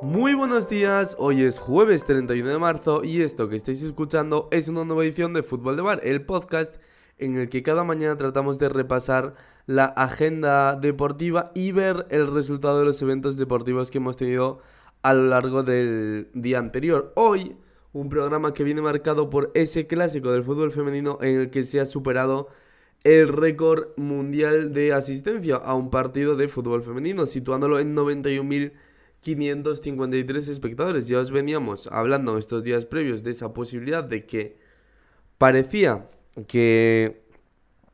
Muy buenos días, hoy es jueves 31 de marzo y esto que estáis escuchando es una nueva edición de Fútbol de Bar, el podcast en el que cada mañana tratamos de repasar la agenda deportiva y ver el resultado de los eventos deportivos que hemos tenido a lo largo del día anterior. Hoy, un programa que viene marcado por ese clásico del fútbol femenino en el que se ha superado el récord mundial de asistencia a un partido de fútbol femenino, situándolo en 91.000 553 espectadores. Ya os veníamos hablando estos días previos de esa posibilidad de que parecía que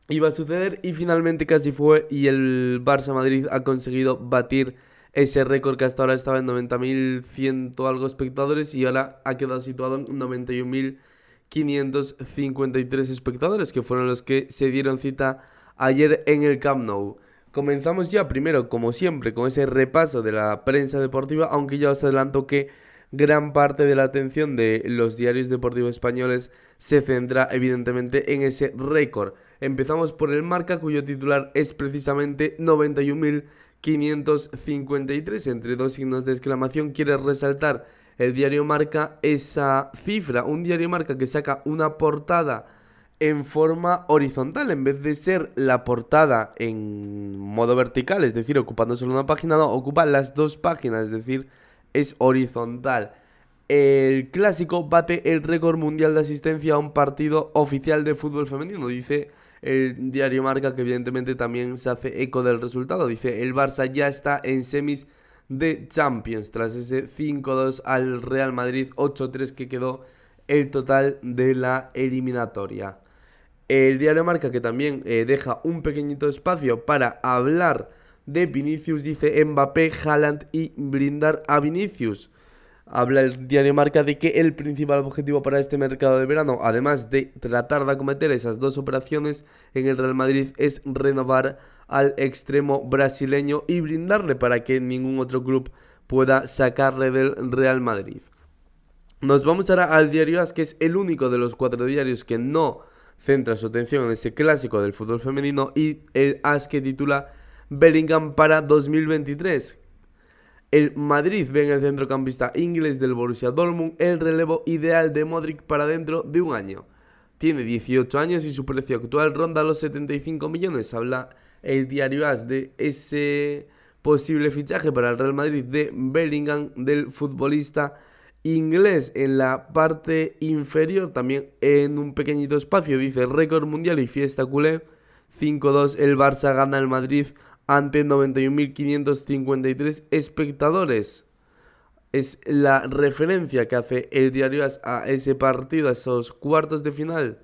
iba a suceder y finalmente casi fue y el Barça Madrid ha conseguido batir ese récord que hasta ahora estaba en 90.100 algo espectadores y ahora ha quedado situado en 91.553 espectadores que fueron los que se dieron cita ayer en el Camp Nou. Comenzamos ya primero, como siempre, con ese repaso de la prensa deportiva, aunque ya os adelanto que gran parte de la atención de los diarios deportivos españoles se centra evidentemente en ese récord. Empezamos por el Marca, cuyo titular es precisamente 91.553. Entre dos signos de exclamación quiere resaltar el diario Marca esa cifra. Un diario Marca que saca una portada en forma horizontal, en vez de ser la portada en modo vertical, es decir, ocupando solo una página, no, ocupa las dos páginas, es decir, es horizontal. El clásico bate el récord mundial de asistencia a un partido oficial de fútbol femenino, dice el diario Marca, que evidentemente también se hace eco del resultado. Dice, el Barça ya está en semis de Champions, tras ese 5-2 al Real Madrid, 8-3 que quedó el total de la eliminatoria. El diario Marca, que también eh, deja un pequeñito espacio para hablar de Vinicius, dice Mbappé, Haaland y brindar a Vinicius. Habla el diario Marca de que el principal objetivo para este mercado de verano, además de tratar de acometer esas dos operaciones en el Real Madrid, es renovar al extremo brasileño y brindarle para que ningún otro club pueda sacarle del Real Madrid. Nos vamos ahora al diario AS, que es el único de los cuatro diarios que no centra su atención en ese clásico del fútbol femenino y el AS que titula Bellingham para 2023. El Madrid ve en el centrocampista inglés del Borussia Dortmund el relevo ideal de Modric para dentro de un año. Tiene 18 años y su precio actual ronda los 75 millones. Habla el diario AS de ese posible fichaje para el Real Madrid de Bellingham del futbolista inglés en la parte inferior, también en un pequeñito espacio, dice récord mundial y fiesta culé. 5-2 el Barça gana el Madrid ante 91.553 espectadores. Es la referencia que hace el diario a ese partido, a esos cuartos de final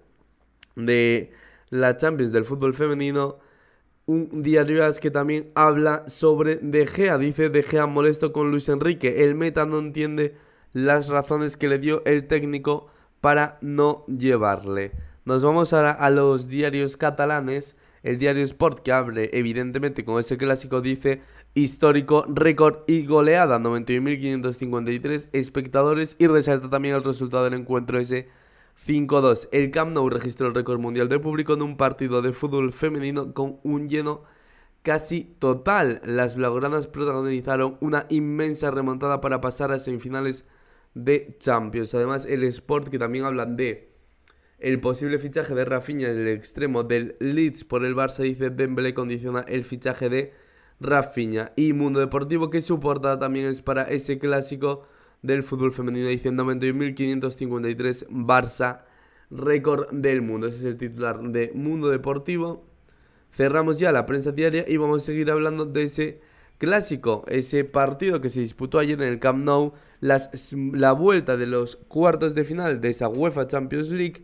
de la Champions del fútbol femenino. Un diario que también habla sobre De Gea. Dice De Gea molesto con Luis Enrique. El meta no entiende las razones que le dio el técnico para no llevarle. Nos vamos ahora a los diarios catalanes. El diario Sport que abre evidentemente con ese clásico dice histórico récord y goleada 91.553 espectadores y resalta también el resultado del encuentro ese 5-2. El Camp Nou registró el récord mundial de público en un partido de fútbol femenino con un lleno casi total. Las blaugranas protagonizaron una inmensa remontada para pasar a semifinales de Champions. Además, el Sport que también hablan de el posible fichaje de Rafinha en el extremo del Leeds por el Barça, dice Dembélé condiciona el fichaje de Rafinha. Y Mundo Deportivo que su portada también es para ese clásico del fútbol femenino, dice 91.553 Barça, récord del mundo. Ese es el titular de Mundo Deportivo. Cerramos ya la prensa diaria y vamos a seguir hablando de ese clásico, ese partido que se disputó ayer en el Camp Nou, la vuelta de los cuartos de final de esa UEFA Champions League,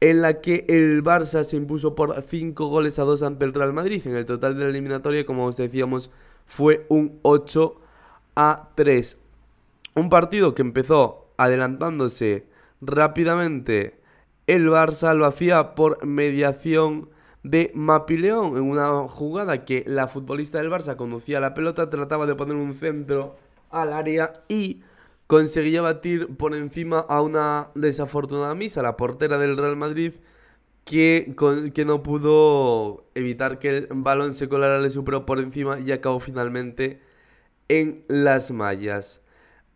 en la que el Barça se impuso por 5 goles a 2 ante el Real Madrid. En el total de la eliminatoria, como os decíamos, fue un 8 a 3. Un partido que empezó adelantándose rápidamente. El Barça lo hacía por mediación de Mapileón en una jugada que la futbolista del Barça conducía la pelota, trataba de poner un centro al área y conseguía batir por encima a una desafortunada misa, la portera del Real Madrid, que, que no pudo evitar que el balón se colara, le superó por encima y acabó finalmente en las mallas.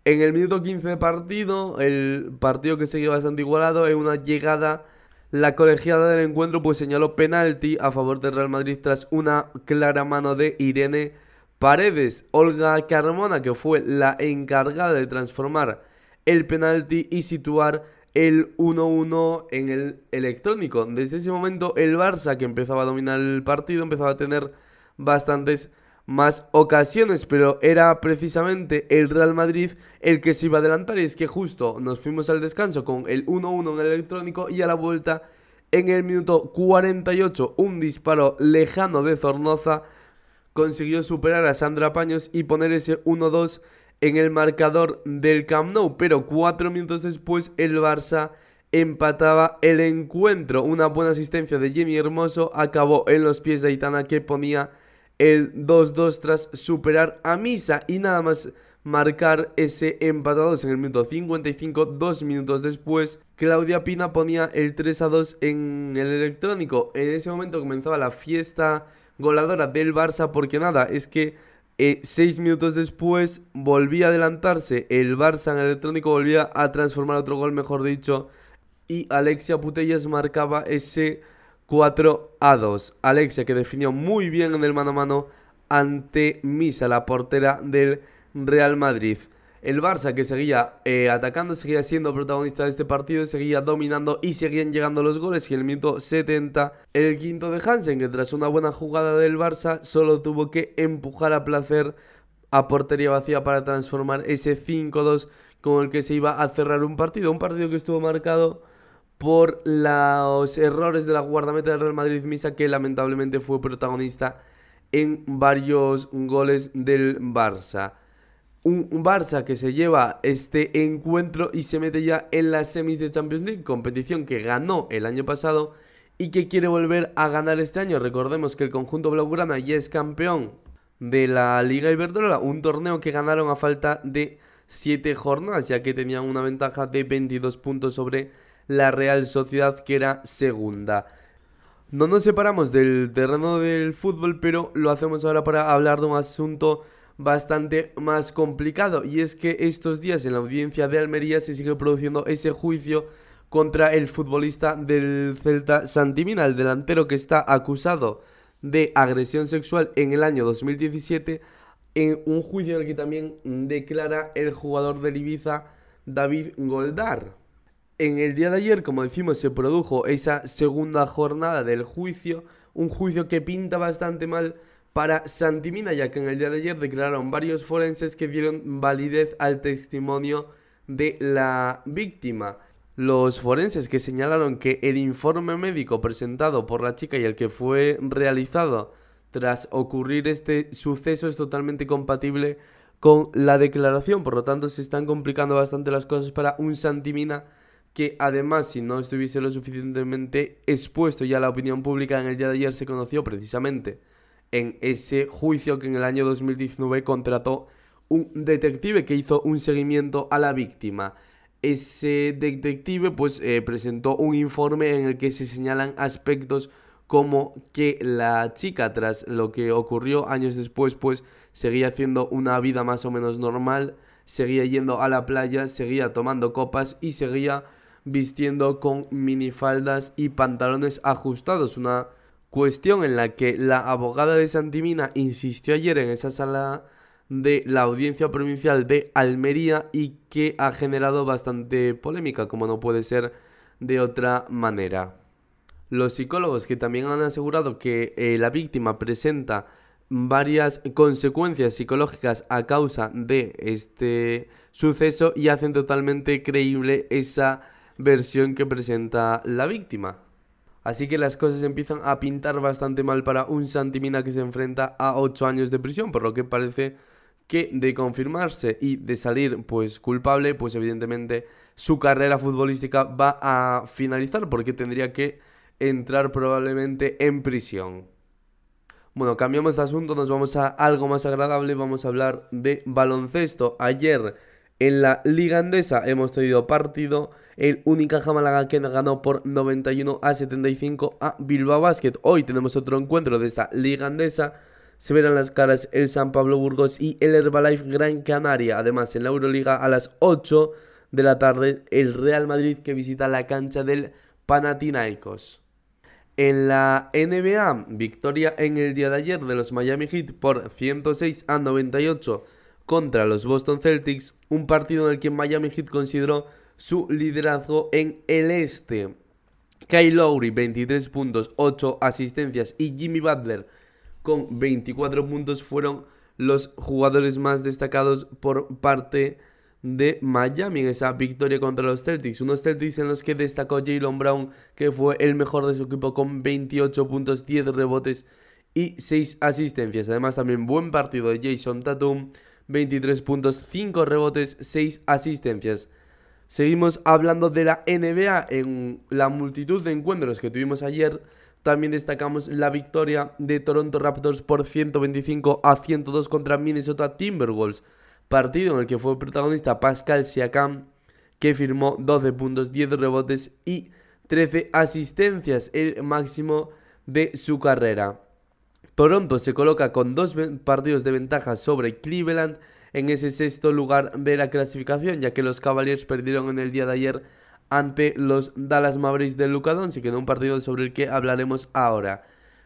En el minuto 15 de partido, el partido que seguía bastante igualado, en una llegada, la colegiada del encuentro pues señaló penalti a favor del Real Madrid tras una clara mano de Irene Paredes. Olga Carmona, que fue la encargada de transformar el penalti y situar el 1-1 en el electrónico. Desde ese momento el Barça, que empezaba a dominar el partido, empezaba a tener bastantes más ocasiones, pero era precisamente el Real Madrid el que se iba a adelantar y es que justo nos fuimos al descanso con el 1-1 en el electrónico y a la vuelta en el minuto 48 un disparo lejano de Zornoza consiguió superar a Sandra Paños y poner ese 1-2 en el marcador del Camp Nou, pero cuatro minutos después el Barça empataba el encuentro. Una buena asistencia de Jimmy Hermoso acabó en los pies de Aitana que ponía el 2-2 tras superar a Misa y nada más marcar ese empatados en el minuto 55, dos minutos después, Claudia Pina ponía el 3-2 en el electrónico. En ese momento comenzaba la fiesta goladora del Barça porque nada, es que eh, seis minutos después volvía a adelantarse el Barça en el electrónico, volvía a transformar otro gol, mejor dicho, y Alexia Putellas marcaba ese 4 a 2. Alexia que definió muy bien en el mano a mano ante Misa, la portera del Real Madrid. El Barça que seguía eh, atacando, seguía siendo protagonista de este partido, seguía dominando y seguían llegando los goles. Y en el minuto 70, el quinto de Hansen, que tras una buena jugada del Barça, solo tuvo que empujar a placer a portería vacía para transformar ese 5-2 con el que se iba a cerrar un partido. Un partido que estuvo marcado por los errores de la guardameta del Real Madrid Misa, que lamentablemente fue protagonista en varios goles del Barça un, Barça que se lleva este encuentro y se mete ya en las semis de Champions League, competición que ganó el año pasado y que quiere volver a ganar este año. Recordemos que el conjunto blaugrana ya es campeón de la Liga Iberdrola, un torneo que ganaron a falta de 7 jornadas, ya que tenían una ventaja de 22 puntos sobre la Real Sociedad, que era segunda. No nos separamos del terreno del fútbol, pero lo hacemos ahora para hablar de un asunto bastante más complicado. Y es que estos días en la audiencia de Almería se sigue produciendo ese juicio contra el futbolista del Celta Santimina, el delantero que está acusado de agresión sexual en el año 2017, en un juicio en el que también declara el jugador del Ibiza David Goldar. En el día de ayer, como decimos, se produjo esa segunda jornada del juicio, un juicio que pinta bastante mal para Santimina, ya que en el día de ayer declararon varios forenses que dieron validez al testimonio de la víctima. Los forenses que señalaron que el informe médico presentado por la chica y el que fue realizado tras ocurrir este suceso es totalmente compatible con la declaración, por lo tanto se están complicando bastante las cosas para un Santimina que además si no estuviese lo suficientemente expuesto ya a la opinión pública en el día de ayer se conoció precisamente en ese juicio que en el año 2019 contrató un detective que hizo un seguimiento a la víctima. Ese detective pues eh, presentó un informe en el que se señalan aspectos como que la chica tras lo que ocurrió años después pues seguía haciendo una vida más o menos normal, seguía yendo a la playa, seguía tomando copas y seguía vistiendo con minifaldas y pantalones ajustados, una Cuestión en la que la abogada de Santimina insistió ayer en esa sala de la audiencia provincial de Almería y que ha generado bastante polémica, como no puede ser de otra manera. Los psicólogos que también han asegurado que eh, la víctima presenta varias consecuencias psicológicas a causa de este suceso y hacen totalmente creíble esa versión que presenta la víctima. Así que las cosas empiezan a pintar bastante mal para un Santimina que se enfrenta a 8 años de prisión, por lo que parece que de confirmarse y de salir pues culpable, pues evidentemente su carrera futbolística va a finalizar porque tendría que entrar probablemente en prisión. Bueno, cambiamos de asunto, nos vamos a algo más agradable, vamos a hablar de baloncesto. Ayer en la Liga Andesa hemos tenido partido. El Unicaja Málaga que ganó por 91 a 75 a Bilbao Basket. Hoy tenemos otro encuentro de esa Liga Andesa. se verán las caras el San Pablo Burgos y el Herbalife Gran Canaria. Además, en la Euroliga a las 8 de la tarde, el Real Madrid que visita la cancha del Panathinaikos. En la NBA, victoria en el día de ayer de los Miami Heat por 106 a 98 contra los Boston Celtics, un partido en el que Miami Heat consideró su liderazgo en el este. Kyle Lowry 23 puntos, 8 asistencias y Jimmy Butler con 24 puntos fueron los jugadores más destacados por parte de Miami en esa victoria contra los Celtics. Unos Celtics en los que destacó Jalen Brown, que fue el mejor de su equipo con 28 puntos, 10 rebotes y 6 asistencias. Además, también buen partido de Jason Tatum, 23 puntos, 5 rebotes, 6 asistencias. Seguimos hablando de la NBA en la multitud de encuentros que tuvimos ayer. También destacamos la victoria de Toronto Raptors por 125 a 102 contra Minnesota Timberwolves. Partido en el que fue protagonista Pascal Siakam, que firmó 12 puntos, 10 rebotes y 13 asistencias, el máximo de su carrera. Toronto se coloca con dos partidos de ventaja sobre Cleveland en ese sexto lugar de la clasificación, ya que los Cavaliers perdieron en el día de ayer ante los Dallas Mavericks de Luka Doncic en un partido sobre el que hablaremos ahora.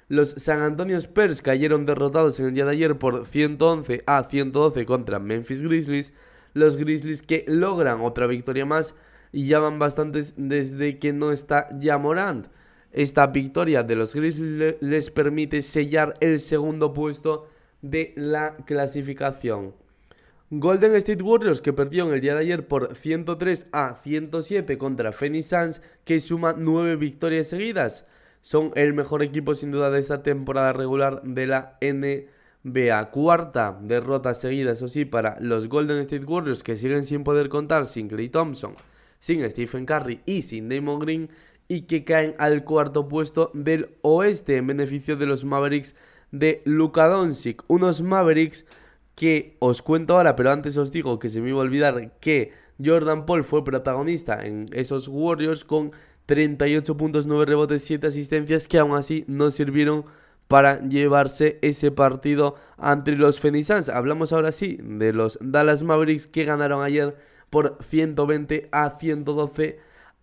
Los San Antonio Spurs cayeron derrotados en el día de ayer por 111 a 112 contra Memphis Grizzlies. Los Grizzlies que logran otra victoria más y ya van bastantes desde que no está Jamorant. Esta victoria de los Grizzlies les permite sellar el segundo puesto de la clasificación. Golden State Warriors que perdió en el día de ayer por 103 a 107 contra Phoenix Suns que suma 9 victorias seguidas. Son el mejor equipo sin duda de esta temporada regular de la NBA. Cuarta derrota seguida, eso sí, para los Golden State Warriors que siguen sin poder contar sin Clay Thompson, sin Stephen Curry y sin Damon Green y que caen al cuarto puesto del oeste en beneficio de los Mavericks de Luka Doncic. Unos Mavericks que os cuento ahora, pero antes os digo que se me iba a olvidar que Jordan Paul fue protagonista en esos Warriors con 38 puntos, 9 rebotes, 7 asistencias que aún así no sirvieron para llevarse ese partido ante los Phoenix. Hablamos ahora sí de los Dallas Mavericks que ganaron ayer por 120 a 112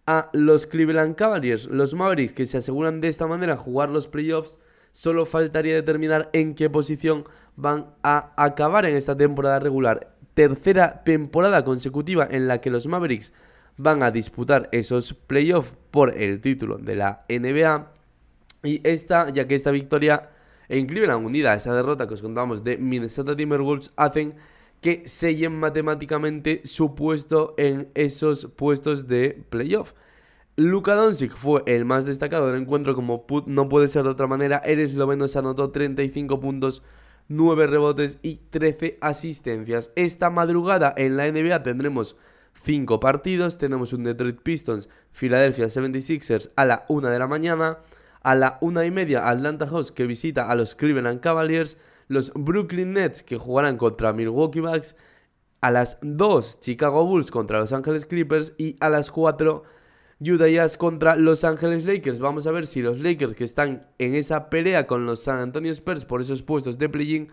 a los Cleveland Cavaliers. Los Mavericks que se aseguran de esta manera jugar los playoffs Solo faltaría determinar en qué posición van a acabar en esta temporada regular. Tercera temporada consecutiva en la que los Mavericks van a disputar esos playoffs por el título de la NBA. Y esta, ya que esta victoria en Cleveland unida a esa derrota que os contamos de Minnesota Timberwolves, hacen que sellen matemáticamente su puesto en esos puestos de playoff. Luka Doncic fue el más destacado del encuentro, como no puede ser de otra manera. El esloveno se anotó 35 puntos, 9 rebotes y 13 asistencias. Esta madrugada en la NBA tendremos 5 partidos. Tenemos un Detroit Pistons, Philadelphia 76ers a la 1 de la mañana. A la 1 y media, Atlanta Hawks que visita a los Cleveland Cavaliers. Los Brooklyn Nets que jugarán contra Milwaukee Bucks. A las 2, Chicago Bulls contra Los Angeles Clippers. Y a las 4, Utah contra Los Ángeles Lakers. Vamos a ver si los Lakers que están en esa pelea con los San Antonio Spurs por esos puestos de play-in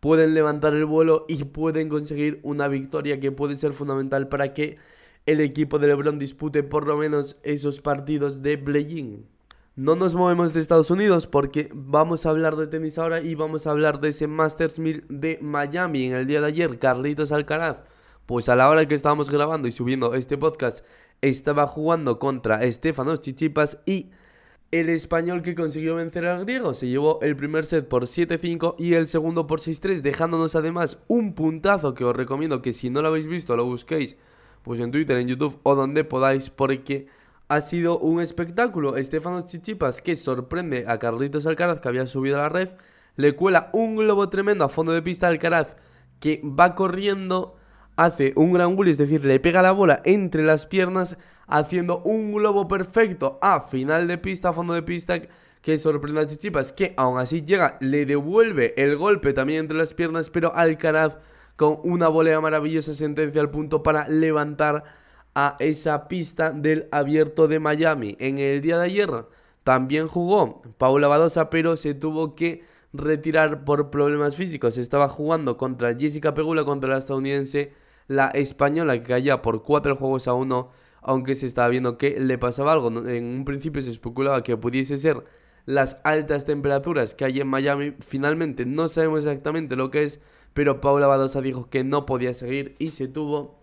pueden levantar el vuelo y pueden conseguir una victoria que puede ser fundamental para que el equipo de LeBron dispute por lo menos esos partidos de play-in. No nos movemos de Estados Unidos porque vamos a hablar de tenis ahora y vamos a hablar de ese Masters 1000 de Miami en el día de ayer. Carlitos Alcaraz, pues a la hora que estábamos grabando y subiendo este podcast, estaba jugando contra Estefanos Chichipas y el español que consiguió vencer al griego se llevó el primer set por 7-5 y el segundo por 6-3, dejándonos además un puntazo que os recomiendo que si no lo habéis visto lo busquéis pues en Twitter, en YouTube o donde podáis porque ha sido un espectáculo. Estefanos Chichipas que sorprende a Carlitos Alcaraz que había subido a la red, le cuela un globo tremendo a fondo de pista Alcaraz que va corriendo hace un gran gol, es decir, le pega la bola entre las piernas, haciendo un globo perfecto a final de pista, a fondo de pista, que sorprende a Chichipas, que aún así llega, le devuelve el golpe también entre las piernas, pero Alcaraz con una volea maravillosa sentencia al punto para levantar a esa pista del abierto de Miami. En el día de ayer también jugó Paula Badosa, pero se tuvo que retirar por problemas físicos. Estaba jugando contra Jessica Pegula, contra la estadounidense, la española que caía por 4 juegos a 1, aunque se estaba viendo que le pasaba algo. En un principio se especulaba que pudiese ser las altas temperaturas que hay en Miami. Finalmente no sabemos exactamente lo que es, pero Paula Badosa dijo que no podía seguir y se tuvo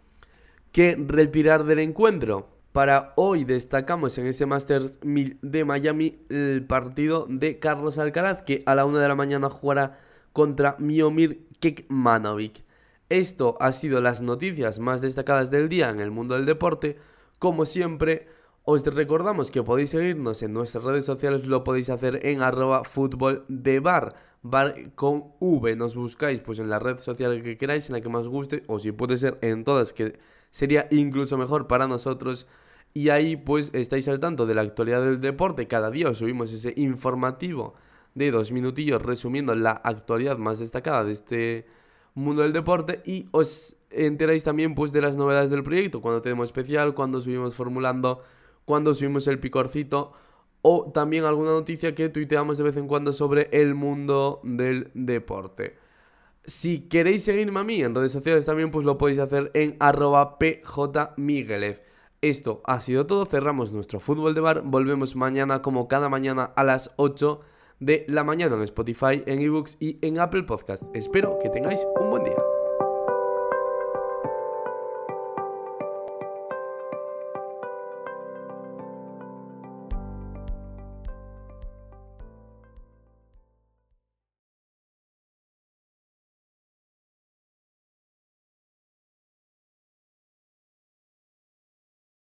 que retirar del encuentro. Para hoy destacamos en ese Masters 1000 de Miami el partido de Carlos Alcaraz que a la una de la mañana jugará contra Miomir Kekmanovic. Esto ha sido las noticias más destacadas del día en el mundo del deporte. Como siempre, os recordamos que podéis seguirnos en nuestras redes sociales, lo podéis hacer en arroba fútbol de bar, bar con V. Nos buscáis pues en la red social que queráis, en la que más guste, o si puede ser en todas, que sería incluso mejor para nosotros. Y ahí pues estáis al tanto de la actualidad del deporte. Cada día os subimos ese informativo de dos minutillos resumiendo la actualidad más destacada de este mundo del deporte y os enteráis también pues de las novedades del proyecto, cuando tenemos especial, cuando subimos formulando, cuando subimos el picorcito o también alguna noticia que tuiteamos de vez en cuando sobre el mundo del deporte. Si queréis seguirme a mí en redes sociales también, pues lo podéis hacer en arroba pjmiguelez. Esto ha sido todo, cerramos nuestro fútbol de bar, volvemos mañana como cada mañana a las 8 de la mañana en Spotify, en ebooks y en Apple Podcast. Espero que tengáis un buen día.